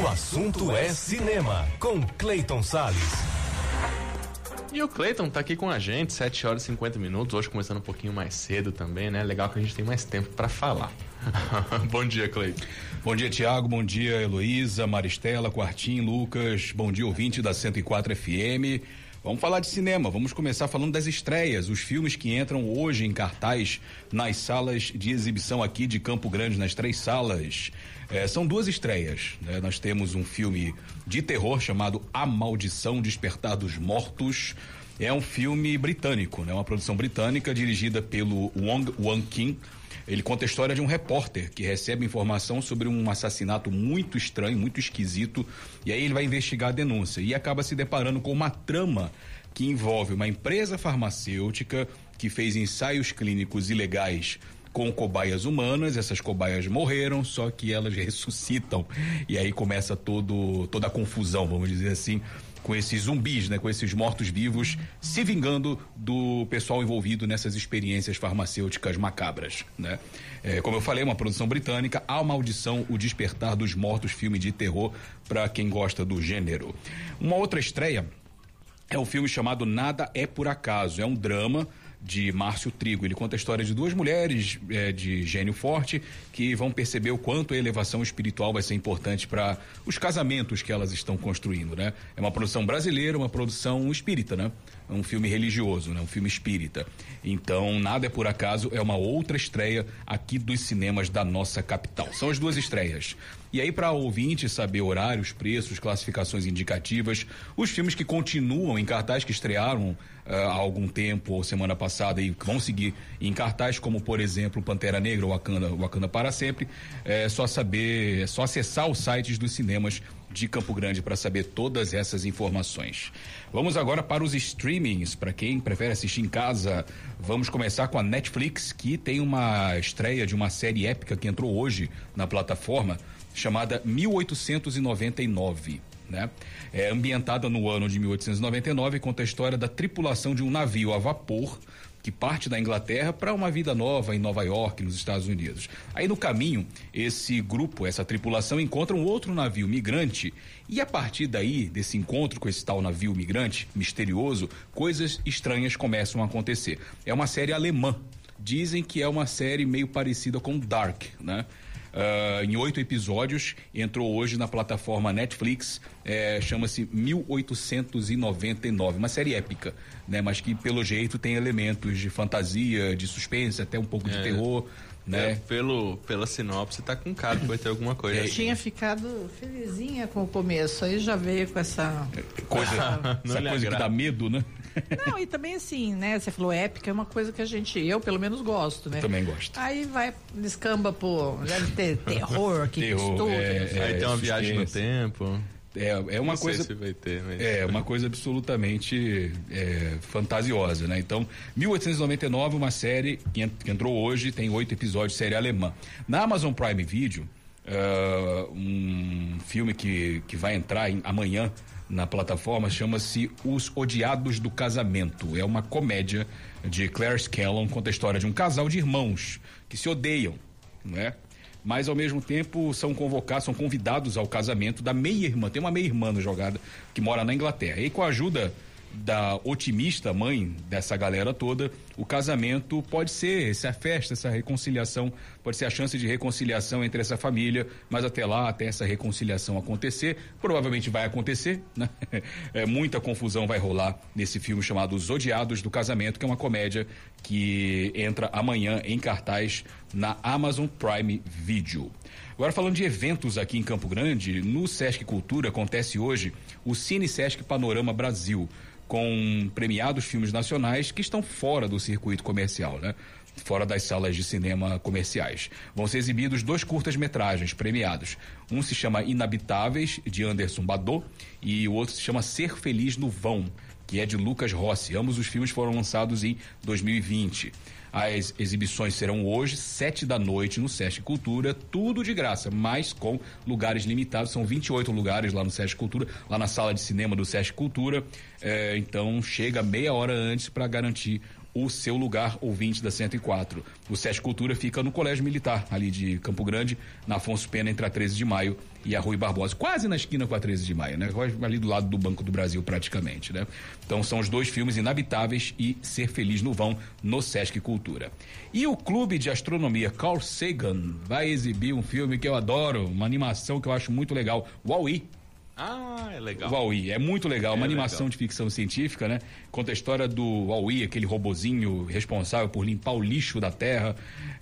O assunto é cinema, com Clayton Sales. E o Cleiton tá aqui com a gente, 7 horas e 50 minutos, hoje começando um pouquinho mais cedo também, né? Legal que a gente tem mais tempo para falar. bom dia, Cleiton. Bom dia, Tiago. Bom dia, Heloísa, Maristela, Quartim, Lucas. Bom dia, ouvinte da 104 FM. Vamos falar de cinema. Vamos começar falando das estreias, os filmes que entram hoje em cartaz nas salas de exibição aqui de Campo Grande, nas três salas. É, são duas estreias. Né? Nós temos um filme de terror chamado A Maldição Despertar dos Mortos. É um filme britânico, né? Uma produção britânica dirigida pelo Wong Wan Kim. Ele conta a história de um repórter que recebe informação sobre um assassinato muito estranho, muito esquisito, e aí ele vai investigar a denúncia e acaba se deparando com uma trama que envolve uma empresa farmacêutica que fez ensaios clínicos ilegais com cobaias humanas, essas cobaias morreram, só que elas ressuscitam. E aí começa todo, toda a confusão, vamos dizer assim, com esses zumbis, né, com esses mortos-vivos se vingando do pessoal envolvido nessas experiências farmacêuticas macabras, né? É, como eu falei, uma produção britânica, A Maldição, O Despertar dos Mortos, filme de terror para quem gosta do gênero. Uma outra estreia é um filme chamado Nada é por acaso, é um drama de Márcio Trigo. Ele conta a história de duas mulheres é, de gênio forte que vão perceber o quanto a elevação espiritual vai ser importante para os casamentos que elas estão construindo, né? É uma produção brasileira, uma produção espírita, né? Um filme religioso, né? Um filme espírita. Então, nada é por acaso, é uma outra estreia aqui dos cinemas da nossa capital. São as duas estreias. E aí, para ouvinte saber horários, preços, classificações indicativas, os filmes que continuam em cartaz, que estrearam uh, há algum tempo ou semana passada e vão seguir em cartaz, como por exemplo Pantera Negra ou Wakanda, Wakanda para sempre, é só saber, é só acessar os sites dos cinemas de Campo Grande para saber todas essas informações. Vamos agora para os streamings, para quem prefere assistir em casa. Vamos começar com a Netflix, que tem uma estreia de uma série épica que entrou hoje na plataforma, chamada 1899. Né? É ambientada no ano de 1899 e conta a história da tripulação de um navio a vapor que parte da Inglaterra para uma vida nova em Nova York, nos Estados Unidos. Aí no caminho, esse grupo, essa tripulação encontra um outro navio migrante e a partir daí, desse encontro com esse tal navio migrante misterioso, coisas estranhas começam a acontecer. É uma série alemã. Dizem que é uma série meio parecida com Dark, né? Uh, em oito episódios, entrou hoje na plataforma Netflix, é, chama-se 1899, uma série épica, né? Mas que pelo jeito tem elementos de fantasia, de suspense, até um pouco é. de terror. Né? É, pelo, pela sinopse tá com cara que vai ter alguma coisa. Eu assim. tinha ficado felizinha com o começo, aí já veio com essa coisa, essa coisa que dá medo, né? Não, e também assim, né? Você falou épica, é uma coisa que a gente, eu pelo menos gosto, né? Também gosto. Aí vai, descamba por, deve ter terror aqui, terror, tudo. É, é, Aí tem uma viagem no tempo. É, é uma coisa. Se vai ter, mas... É uma coisa absolutamente é, fantasiosa, né? Então, 1899, uma série que, que entrou hoje, tem oito episódios, série alemã. Na Amazon Prime Video, uh, um filme que, que vai entrar em, amanhã na plataforma chama-se Os Odiados do Casamento. É uma comédia de Claire Scanlon, conta a história de um casal de irmãos que se odeiam, né? Mas ao mesmo tempo são convocados, são convidados ao casamento da meia-irmã. Tem uma meia-irmã jogada que mora na Inglaterra. E com a ajuda da otimista mãe dessa galera toda, o casamento pode ser essa festa, essa reconciliação, pode ser a chance de reconciliação entre essa família, mas até lá, até essa reconciliação acontecer, provavelmente vai acontecer, né? É, muita confusão vai rolar nesse filme chamado Os Odiados do Casamento, que é uma comédia que entra amanhã em cartaz na Amazon Prime Video. Agora falando de eventos aqui em Campo Grande, no Sesc Cultura acontece hoje o Cine Sesc Panorama Brasil com premiados filmes nacionais que estão fora do circuito comercial, né? Fora das salas de cinema comerciais. Vão ser exibidos dois curtas-metragens premiados. Um se chama Inabitáveis, de Anderson Badot, e o outro se chama Ser Feliz no Vão, que é de Lucas Rossi. Ambos os filmes foram lançados em 2020. As exibições serão hoje, sete da noite, no Sesc Cultura, tudo de graça, mas com lugares limitados. São 28 lugares lá no Sesc Cultura, lá na sala de cinema do Sesc Cultura. É, então chega meia hora antes para garantir o seu lugar ouvinte da 104. O SESC Cultura fica no Colégio Militar, ali de Campo Grande, na Afonso Pena, entre a 13 de maio e a Rui Barbosa, quase na esquina com a 13 de maio, né? Ali do lado do Banco do Brasil, praticamente, né? Então são os dois filmes inabitáveis e Ser Feliz no Vão no Sesc Cultura. E o Clube de Astronomia Carl Sagan vai exibir um filme que eu adoro, uma animação que eu acho muito legal, Wall-E. Ah, é legal. Wall-E, é muito legal, uma É animação legal. de ficção científica, né? Conta a história do Wall-E, aquele robozinho responsável por limpar o lixo da Terra.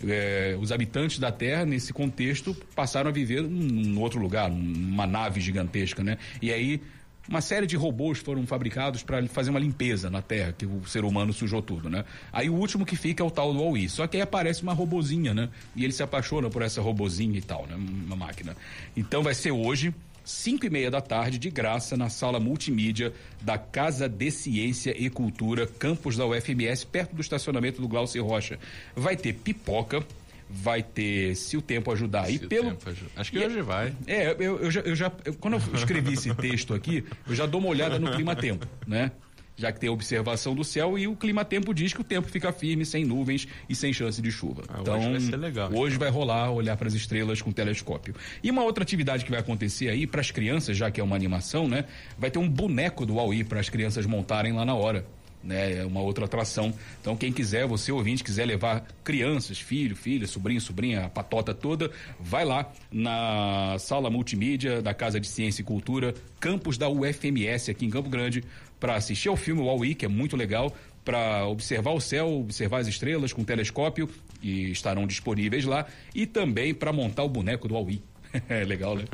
É, os habitantes da Terra, nesse contexto, passaram a viver num, num outro lugar, numa nave gigantesca, né? E aí uma série de robôs foram fabricados para fazer uma limpeza na Terra, que o ser humano sujou tudo, né? Aí o último que fica é o tal do Wall-E. Só que aí aparece uma robozinha, né? E ele se apaixona por essa robozinha e tal, né? Uma máquina. Então vai ser hoje, 5 e meia da tarde, de graça, na sala multimídia da Casa de Ciência e Cultura, campus da UFMS, perto do estacionamento do Glaucio Rocha. Vai ter pipoca, vai ter, se o tempo ajudar. Se e o pelo, tempo ajuda. Acho que E- hoje vai. é, eu, eu já, eu já- eu- quando eu escrevi esse texto aqui, eu já dou uma olhada no clima-tempo, né? Já que tem a observação do céu e o clima-tempo diz que o tempo fica firme, sem nuvens e sem chance de chuva. Ah, hoje então, vai ser legal, Hoje então. vai rolar olhar para as estrelas com telescópio. E uma outra atividade que vai acontecer aí para as crianças, já que é uma animação, né? Vai ter um boneco do Wall-E para as crianças montarem lá na hora. Né, é uma outra atração. Então, quem quiser, você ouvinte, quiser levar crianças, filho, filha, sobrinho, sobrinha, a patota toda, vai lá na sala multimídia da Casa de Ciência e Cultura, campus da UFMS aqui em Campo Grande, para assistir ao filme Wall-E, que é muito legal, para observar o céu, observar as estrelas com telescópio, e estarão disponíveis lá, e também para montar o boneco do Wall-E. É legal, né?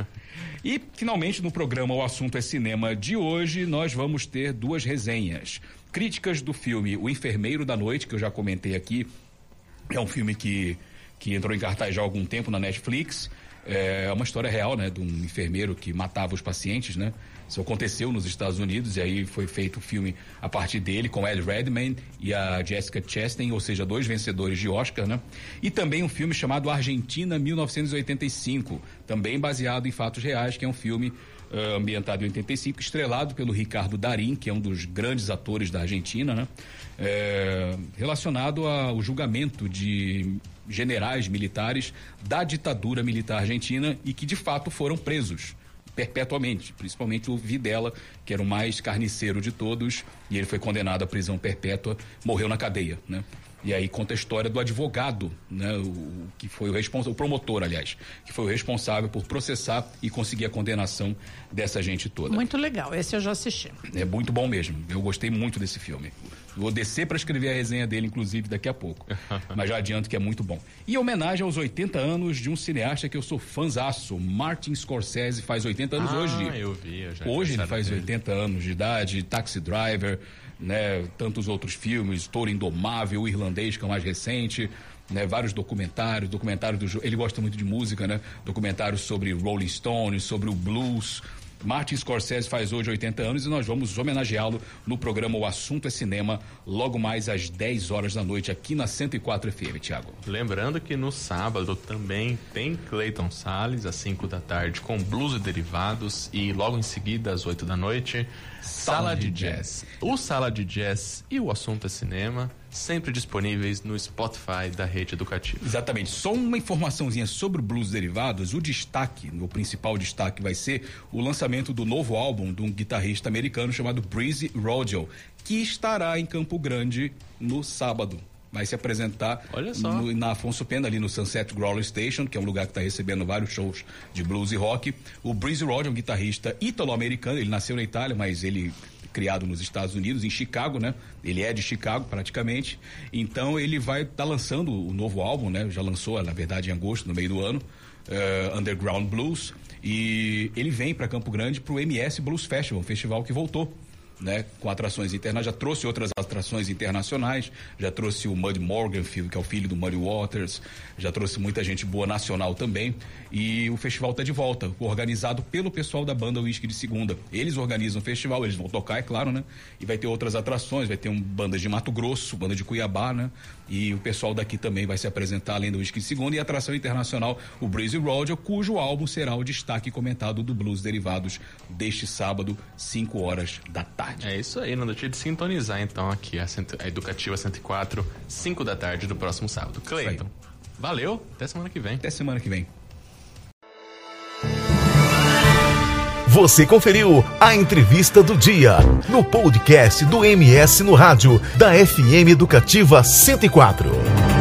E, finalmente, no programa O Assunto é Cinema de hoje, nós vamos ter duas resenhas. Críticas do filme O Enfermeiro da Noite, que eu já comentei aqui. É um filme que, que entrou em cartaz já há algum tempo na Netflix. É uma história real, né? De um enfermeiro que matava os pacientes, né? Isso aconteceu nos Estados Unidos e aí foi feito o filme a partir dele com Ed Redmayne e a Jessica Chastain, ou seja, dois vencedores de Oscar, né? E também um filme chamado Argentina 1985, também baseado em fatos reais, que é um filme eh, ambientado em 85, estrelado pelo Ricardo Darim, que é um dos grandes atores da Argentina, né? Eh, relacionado ao julgamento de generais militares da ditadura militar argentina e que de fato foram presos perpetuamente, principalmente o Videla, que era o mais carniceiro de todos, e ele foi condenado à prisão perpétua, morreu na cadeia, né? E aí conta a história do advogado, né, o, que foi o responsável, o promotor, aliás, que foi o responsável por processar e conseguir a condenação dessa gente toda. Muito legal, esse eu já assisti. É muito bom mesmo. Eu gostei muito desse filme. Vou descer para escrever a resenha dele, inclusive, daqui a pouco. Mas já adianto que é muito bom. E em homenagem aos 80 anos de um cineasta que eu sou fãzaço, Martin Scorsese, faz 80 anos Ah, hoje. eu vi, eu já Hoje ele faz dele. 80 anos de idade, Taxi Driver, né, tantos outros filmes, Touro Indomável, o Irlandês, que é o mais recente, né, vários documentários, documentário do ele gosta muito de música, né? Documentários sobre Rolling Stones, sobre o blues. Martin Scorsese faz hoje 80 anos e nós vamos homenageá-lo no programa O Assunto é Cinema, logo mais às 10 horas da noite, aqui na 104 FM, Thiago. Lembrando que no sábado também tem Clayton Salles, às 5 da tarde, com blues e derivados. E logo em seguida, às 8 da noite, Sala de Jazz. O Sala de Jazz e o Assunto é Cinema, sempre disponíveis no Spotify da rede educativa. Exatamente. Só uma informaçãozinha sobre Blues Derivados. O destaque, o principal destaque vai ser o lançamento do novo álbum de um guitarrista americano chamado Breezy Rodgel, que estará em Campo Grande no sábado. Vai se apresentar no- na Afonso Pena, ali no Sunset Growler Station, que é um lugar que está recebendo vários shows de blues e rock. O Breezy é um guitarrista italo-americano, ele nasceu na Itália, mas ele criado nos Estados Unidos, em Chicago, né? Ele é de Chicago, praticamente. Então ele vai estar lançando o novo álbum, né? Já lançou, na verdade, em agosto, no meio do ano, eh, Underground Blues. E ele vem para Campo Grande para o MS Blues Festival, um festival que voltou. Né, com atrações internacionais, já trouxe outras atrações internacionais, já trouxe o Mud Morganfield, que é o filho do Muddy Waters, já trouxe muita gente boa nacional também. E o festival está de volta, organizado pelo pessoal da banda Whisky de Segunda. Eles organizam o festival, eles vão tocar, é claro, né? E vai ter outras atrações, vai ter um banda de Mato Grosso, banda de Cuiabá, né? E o pessoal daqui também vai se apresentar além do Whisky de Segunda e a atração internacional, o Breezy Roger, cujo álbum será o destaque comentado do Blues Derivados deste sábado, 5 horas da tarde. Tarde. É isso aí, não deixe de sintonizar então aqui a, cento- a Educativa 104, 5 da tarde do próximo sábado. Cleiton, valeu, até semana que vem. Até semana que vem. Você conferiu a entrevista do dia no podcast do MS no rádio da FM Educativa 104.